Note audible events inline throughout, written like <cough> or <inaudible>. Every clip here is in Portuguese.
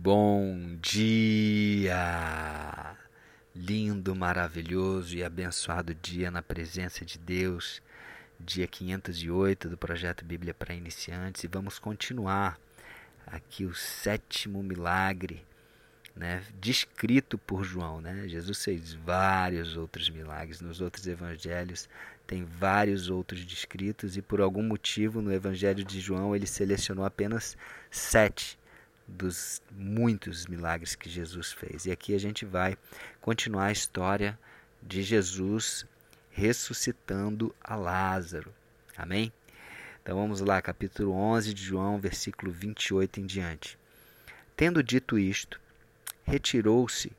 Bom dia! Lindo, maravilhoso e abençoado dia na presença de Deus. Dia 508 do projeto Bíblia para Iniciantes e vamos continuar aqui o sétimo milagre, né, descrito por João, né? Jesus fez vários outros milagres nos outros evangelhos, tem vários outros descritos e por algum motivo no evangelho de João ele selecionou apenas sete dos muitos milagres que Jesus fez. E aqui a gente vai continuar a história de Jesus ressuscitando a Lázaro. Amém? Então vamos lá, capítulo 11 de João, versículo 28 em diante. Tendo dito isto, retirou-se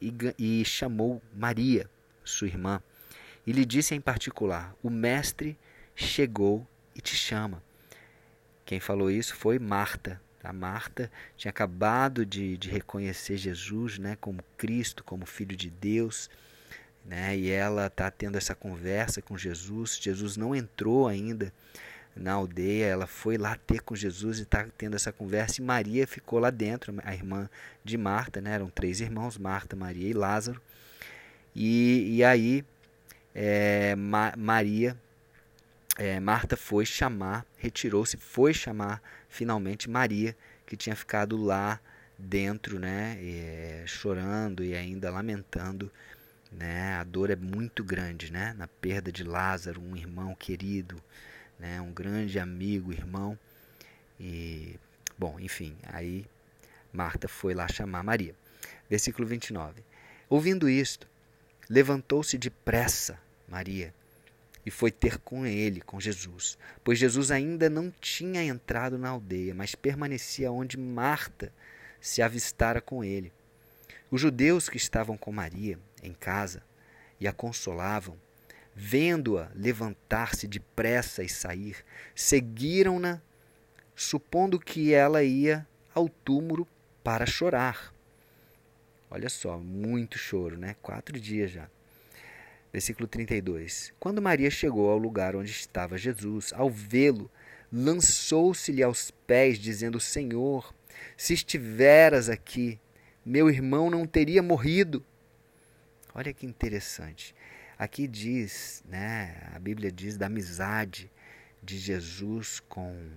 e, e chamou Maria, sua irmã, e lhe disse em particular: O mestre chegou e te chama. Quem falou isso foi Marta, a Marta tinha acabado de, de reconhecer Jesus né, como Cristo, como Filho de Deus. Né, e ela está tendo essa conversa com Jesus. Jesus não entrou ainda na aldeia, ela foi lá ter com Jesus e está tendo essa conversa. E Maria ficou lá dentro, a irmã de Marta, né, eram três irmãos: Marta, Maria e Lázaro. E, e aí, é, Ma Maria é, Marta foi chamar, retirou-se, foi chamar finalmente Maria, que tinha ficado lá dentro, né, é, chorando e ainda lamentando. Né, a dor é muito grande, né, na perda de Lázaro, um irmão querido, né, um grande amigo, irmão. E, bom, enfim, aí Marta foi lá chamar Maria. Versículo 29. Ouvindo isto, levantou-se depressa Maria e foi ter com ele, com Jesus, pois Jesus ainda não tinha entrado na aldeia, mas permanecia onde Marta se avistara com ele. Os judeus que estavam com Maria em casa e a consolavam, vendo-a levantar-se depressa e sair, seguiram-na, supondo que ela ia ao túmulo para chorar. Olha só, muito choro, né? Quatro dias já. Versículo 32. Quando Maria chegou ao lugar onde estava Jesus, ao vê-lo, lançou-se-lhe aos pés, dizendo: Senhor, se estiveras aqui, meu irmão não teria morrido. Olha que interessante. Aqui diz, né, a Bíblia diz da amizade de Jesus com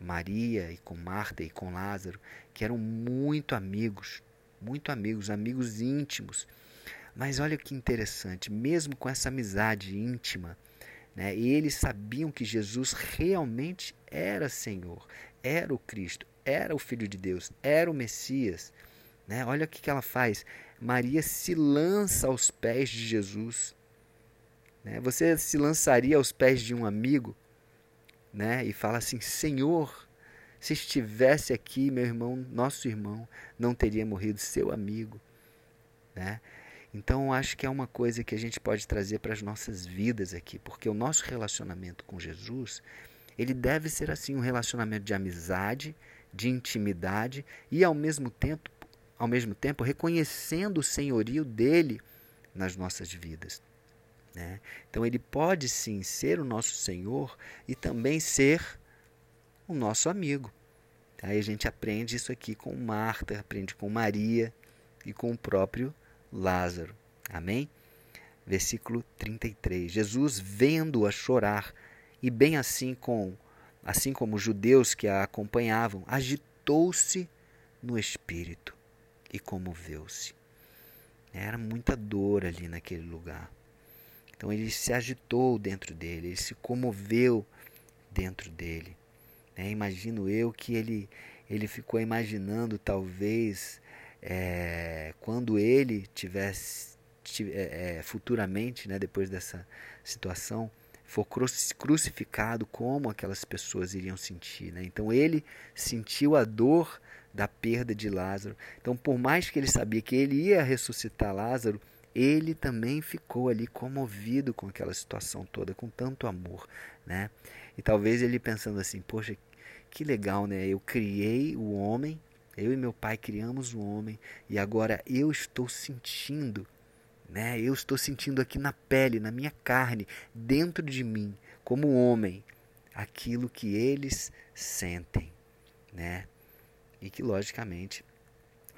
Maria e com Marta e com Lázaro, que eram muito amigos, muito amigos, amigos íntimos. Mas olha que interessante, mesmo com essa amizade íntima, né, eles sabiam que Jesus realmente era Senhor, era o Cristo, era o Filho de Deus, era o Messias. Né? Olha o que, que ela faz. Maria se lança aos pés de Jesus. Né? Você se lançaria aos pés de um amigo né? e fala assim: Senhor, se estivesse aqui, meu irmão, nosso irmão, não teria morrido, seu amigo. Né? Então, acho que é uma coisa que a gente pode trazer para as nossas vidas aqui, porque o nosso relacionamento com Jesus, ele deve ser assim um relacionamento de amizade, de intimidade e ao mesmo tempo, ao mesmo tempo reconhecendo o senhorio dele nas nossas vidas. Né? Então, ele pode sim ser o nosso Senhor e também ser o nosso amigo. Aí a gente aprende isso aqui com Marta, aprende com Maria e com o próprio Lázaro. Amém? Versículo 33. Jesus vendo-a chorar, e bem assim com assim como os judeus que a acompanhavam, agitou-se no espírito e comoveu-se. Era muita dor ali naquele lugar. Então ele se agitou dentro dele, ele se comoveu dentro dele. Né? Imagino eu que ele, ele ficou imaginando talvez é, quando ele tivesse é, é, futuramente, né, depois dessa situação, for crucificado, como aquelas pessoas iriam sentir. Né? Então ele sentiu a dor da perda de Lázaro. Então, por mais que ele sabia que ele ia ressuscitar Lázaro, ele também ficou ali comovido com aquela situação toda, com tanto amor, né? E talvez ele pensando assim, poxa, que legal, né? Eu criei o homem eu e meu pai criamos o homem e agora eu estou sentindo, né? Eu estou sentindo aqui na pele, na minha carne, dentro de mim, como homem, aquilo que eles sentem, né? E que logicamente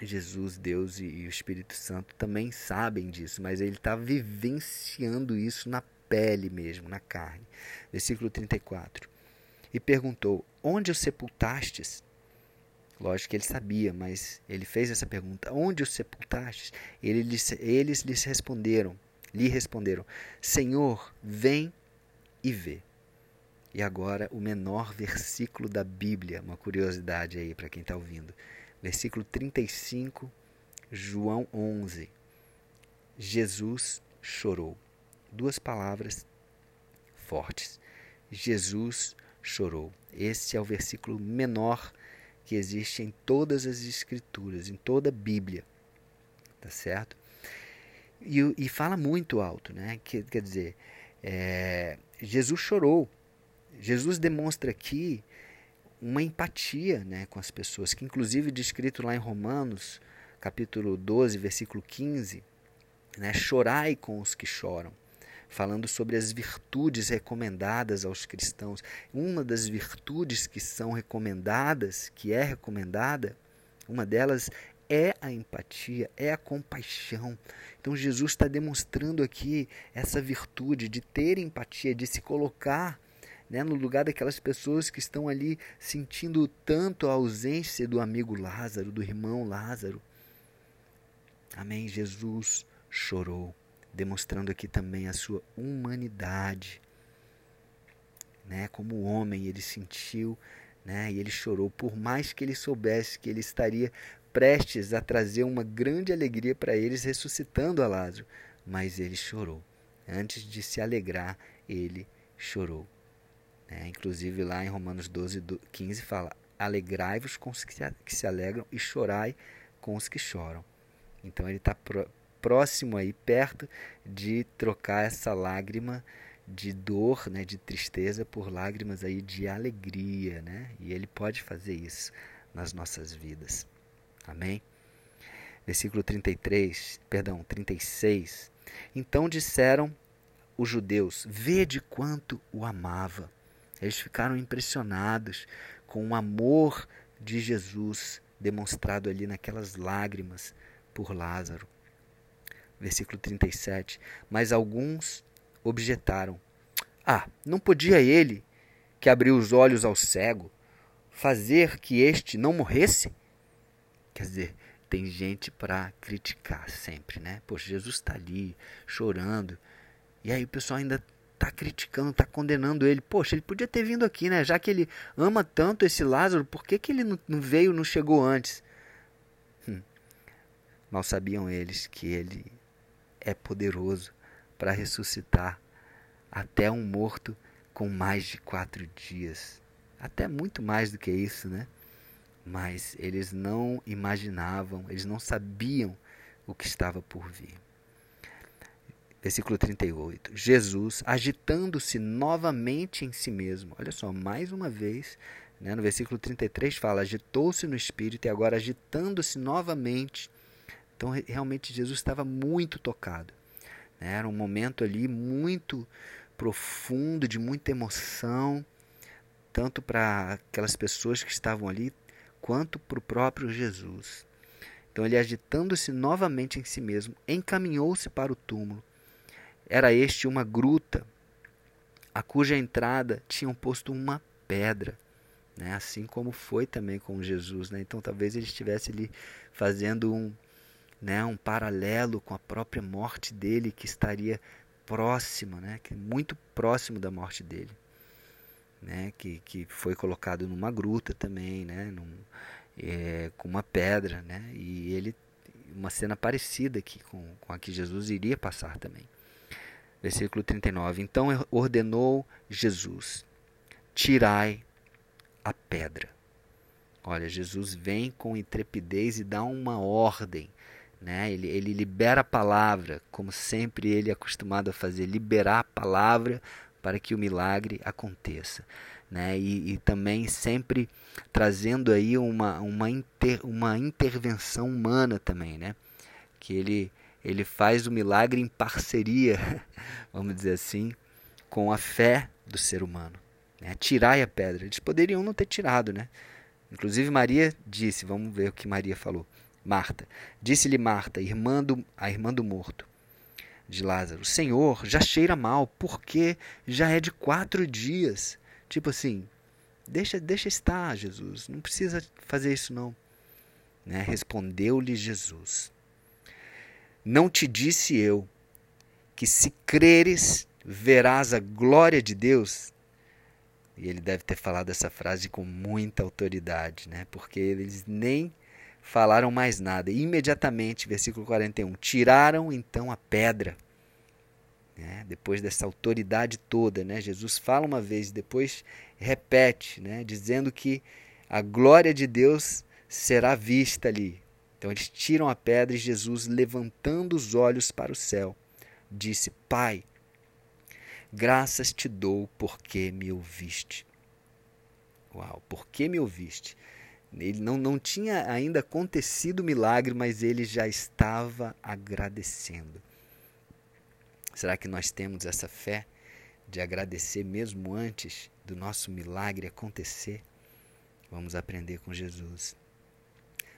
Jesus, Deus e, o Espírito Santo também sabem disso, mas ele está vivenciando isso na pele mesmo, na carne. Versículo 34. E perguntou: Onde o sepultastes? Lógico que ele sabia, mas ele fez essa pergunta: Onde o sepultastes? Eles, eles lhes responderam, lhe responderam: Senhor, vem e vê. E agora o menor versículo da Bíblia, uma curiosidade aí para quem está ouvindo. Versículo 35, João 11. Jesus chorou. Duas palavras fortes. Jesus chorou. Esse é o versículo menor que existe em todas as escrituras, em toda a Bíblia. Tá certo? E, e fala muito alto, né? Que, quer dizer, é, Jesus chorou. Jesus demonstra aqui uma empatia né, com as pessoas, que inclusive descrito lá em Romanos, capítulo 12, versículo 15, né, chorai com os que choram, falando sobre as virtudes recomendadas aos cristãos. Uma das virtudes que são recomendadas, que é recomendada, uma delas é a empatia, é a compaixão. Então Jesus está demonstrando aqui essa virtude de ter empatia, de se colocar né, no lugar daquelas pessoas que estão ali sentindo tanto a ausência do amigo Lázaro, do irmão Lázaro. Amém. Jesus chorou, demonstrando aqui também a sua humanidade. Né, como homem, ele sentiu né, e ele chorou, por mais que ele soubesse que ele estaria prestes a trazer uma grande alegria para eles, ressuscitando a Lázaro. Mas ele chorou. Antes de se alegrar, ele chorou. É, inclusive lá em Romanos 12, 15 fala: Alegrai-vos com os que se alegram e chorai com os que choram. Então ele está próximo aí, perto de trocar essa lágrima de dor, né, de tristeza por lágrimas aí de alegria, né? E ele pode fazer isso nas nossas vidas. Amém? Versículo 33, perdão, 36. Então disseram os judeus: Vede quanto o amava. Eles ficaram impressionados com o amor de Jesus demonstrado ali naquelas lágrimas por Lázaro. Versículo 37. Mas alguns objetaram: Ah, não podia ele, que abriu os olhos ao cego, fazer que este não morresse? Quer dizer, tem gente para criticar sempre, né? Poxa, Jesus está ali chorando. E aí o pessoal ainda está criticando, está condenando ele. Poxa, ele podia ter vindo aqui, né? Já que ele ama tanto esse Lázaro, por que, que ele não, veio, não chegou antes? Hum. Mal sabiam eles que ele é poderoso para ressuscitar até um morto com mais de quatro dias. Até muito mais do que isso, né? Mas eles não imaginavam, eles não sabiam o que estava por vir. Versículo 38. Jesus, agitando-se novamente em si mesmo. Olha só, mais uma vez, né, no versículo 33 fala: agitou-se no espírito e agora agitando-se novamente. Então, realmente, Jesus estava muito tocado. Né? Era um momento ali muito profundo, de muita emoção, tanto para aquelas pessoas que estavam ali, quanto para o próprio Jesus. Então, ele agitando-se novamente em si mesmo, encaminhou-se para o túmulo era este uma gruta, a cuja entrada tinham posto uma pedra, né? assim como foi também com Jesus. Né? Então talvez ele estivesse ali fazendo um, né, um paralelo com a própria morte dele, que estaria próxima, né, que muito próximo da morte dele, né, que, que foi colocado numa gruta também, né, num, é, com uma pedra, né, e ele uma cena parecida aqui com, com a que Jesus iria passar também. Versículo 39. Então ordenou Jesus: Tirai a pedra. Olha, Jesus vem com intrepidez e dá uma ordem. Né? Ele, ele libera a palavra, como sempre ele é acostumado a fazer, liberar a palavra para que o milagre aconteça. Né? E, e também sempre trazendo aí uma, uma, inter, uma intervenção humana também, né? que ele ele faz o milagre em parceria, <laughs> vamos dizer assim, com a fé do ser humano. Né? Tirai a pedra. Eles poderiam não ter tirado, né? Inclusive Maria disse, vamos ver o que Maria falou. Marta. Disse-lhe Marta, irmã do, a irmã do morto de Lázaro: Senhor, já cheira mal, porque já é de quatro dias. Tipo assim, deixa, deixa estar, Jesus, não precisa fazer isso não. Né? Respondeu-lhe Jesus: Não te disse eu que se creres verás a glória de Deus? E ele deve ter falado essa frase com muita autoridade, né? Porque eles nem falaram mais nada. imediatamente, versículo 41, tiraram então a pedra. Né? Depois dessa autoridade toda, né? Jesus fala uma vez, depois repete, né? dizendo que a glória de Deus será vista ali. Então eles tiram a pedra e Jesus, levantando os olhos para o céu, disse: Pai, graças te dou porque me ouviste. Uau, porque me ouviste? Ele não, não tinha ainda acontecido o milagre, mas ele já estava agradecendo. Será que nós temos essa fé de agradecer mesmo antes do nosso milagre acontecer? Vamos aprender com Jesus.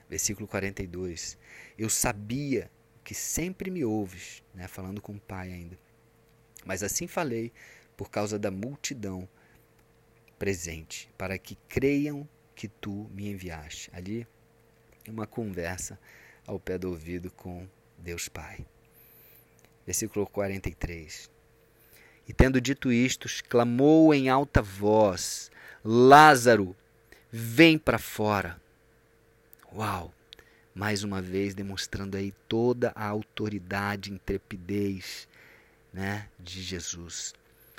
Versículo 42. Eu sabia que sempre me ouves, né, falando com o Pai ainda. Mas assim falei por causa da multidão presente, para que creiam que tu me enviaste. Ali, uma conversa ao pé do ouvido com Deus Pai. Versículo 43. E tendo dito isto, clamou em alta voz: Lázaro, vem para fora. Uau! Mais uma vez demonstrando aí toda a autoridade, intrepidez, né, de Jesus.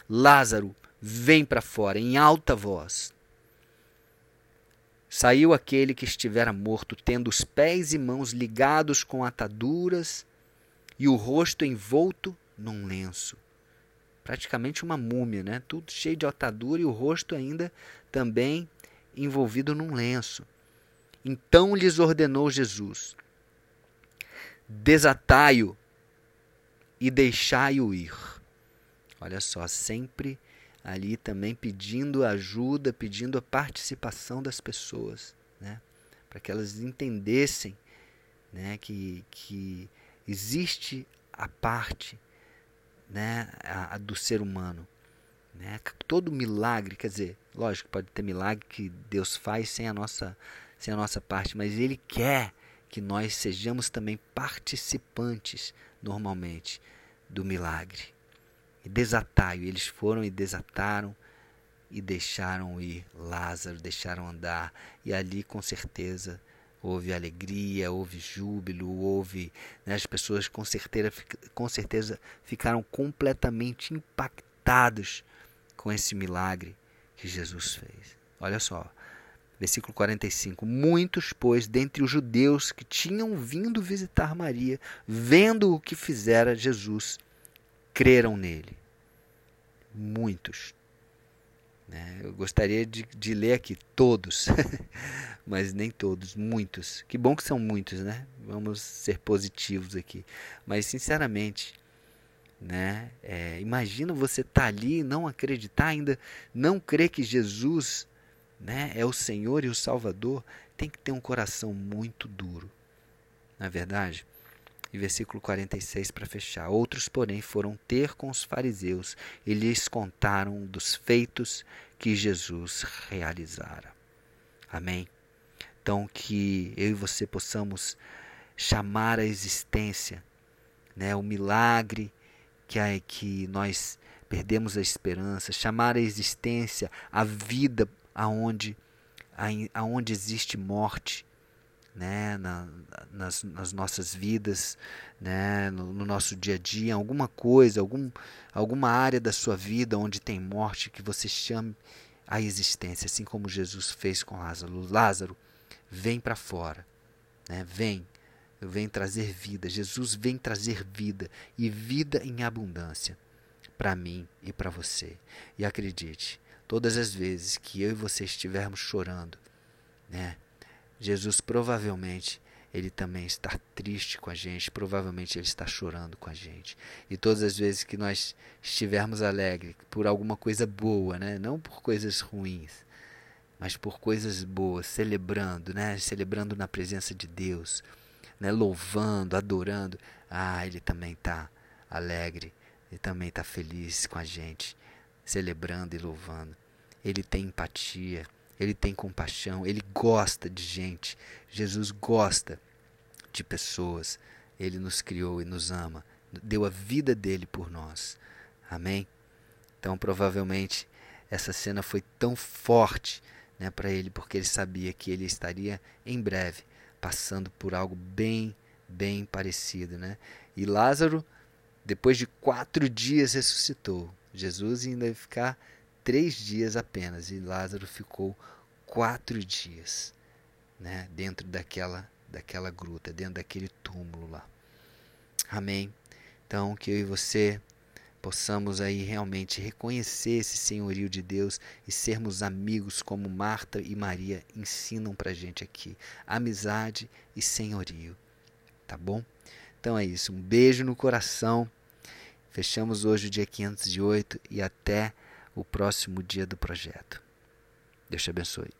Lázaro, vem para fora em alta voz. Saiu aquele que estivera morto, tendo os pés e mãos ligados com ataduras e o rosto envolto num lenço. Praticamente uma múmia, né? Tudo cheio de atadura e o rosto ainda também envolvido num lenço. Então lhes ordenou Jesus: Desatai-o e deixai-o ir. Olha só, sempre ali também pedindo ajuda, pedindo a participação das pessoas, né? para que elas entendessem né? que, que existe a parte né? a, a do ser humano. Né? Todo milagre, quer dizer, lógico, pode ter milagre que Deus faz sem a nossa, sem a nossa parte, mas Ele quer que nós sejamos também participantes, normalmente, do milagre e desatai Eles foram e desataram e deixaram ir Lázaro, deixaram andar. E ali, com certeza, houve alegria, houve júbilo, houve. Né, as pessoas, com certeza, com certeza, ficaram completamente impactados com esse milagre que Jesus fez. Olha só, versículo 45. Muitos, pois, dentre os judeus que tinham vindo visitar Maria, vendo o que fizera Jesus, creram nele. Muitos. Né? Eu gostaria de, de ler aqui todos, <laughs> mas nem todos, muitos. Que bom que são muitos, né? Vamos ser positivos aqui. Mas, sinceramente, né? É, imagina você estar tá ali e não acreditar ainda, não crer que Jesus né, é o Senhor e o Salvador. Tem que ter um coração muito duro, não é verdade? E versículo 46 para fechar. Outros, porém, foram ter com os fariseus e lhes contaram dos feitos que Jesus realizara. Amém? Então, que eu e você possamos chamar a existência né, o milagre que, é, que nós perdemos a esperança, chamar a existência a vida aonde, aonde existe morte, né, na, nas, nas, nossas vidas, né, no, no, nosso dia a dia, alguma coisa, algum, alguma área da sua vida onde tem morte, que você chame a existência, assim como Jesus fez com Lázaro. Lázaro, vem para fora, né, vem, vem trazer vida. Jesus vem trazer vida e vida em abundância para mim e para você. E acredite, todas as vezes que eu e você estivermos chorando, né, Jesus provavelmente ele também está triste com a gente, provavelmente ele está chorando com a gente. E todas as vezes que nós estivermos alegres por alguma coisa boa, né? não por coisas ruins, mas por coisas boas, celebrando, né? celebrando na presença de Deus, né, louvando, adorando, ah, ele também está alegre, ele também está feliz com a gente, celebrando e louvando. Ele tem empatia, ele tem compaixão, ele gosta de gente. Jesus gosta de pessoas. Ele nos criou e nos ama, deu a vida dele por nós. Amém? Então, provavelmente, essa cena foi tão forte né, para ele, porque ele sabia que ele estaria em breve passando por algo bem, bem parecido. Né? E Lázaro, depois de quatro dias, ressuscitou. Jesus ainda ia ficar três dias apenas, e Lázaro ficou quatro dias né, dentro daquela, daquela gruta, dentro daquele túmulo lá. Amém? Então, que eu e você possamos aí realmente reconhecer esse senhorio de Deus e sermos amigos como Marta e Maria ensinam para gente aqui. Amizade e senhorio. Tá bom? Então é isso. Um beijo no coração. Fechamos hoje o dia 508 e até o próximo dia do projeto. Deus te abençoe.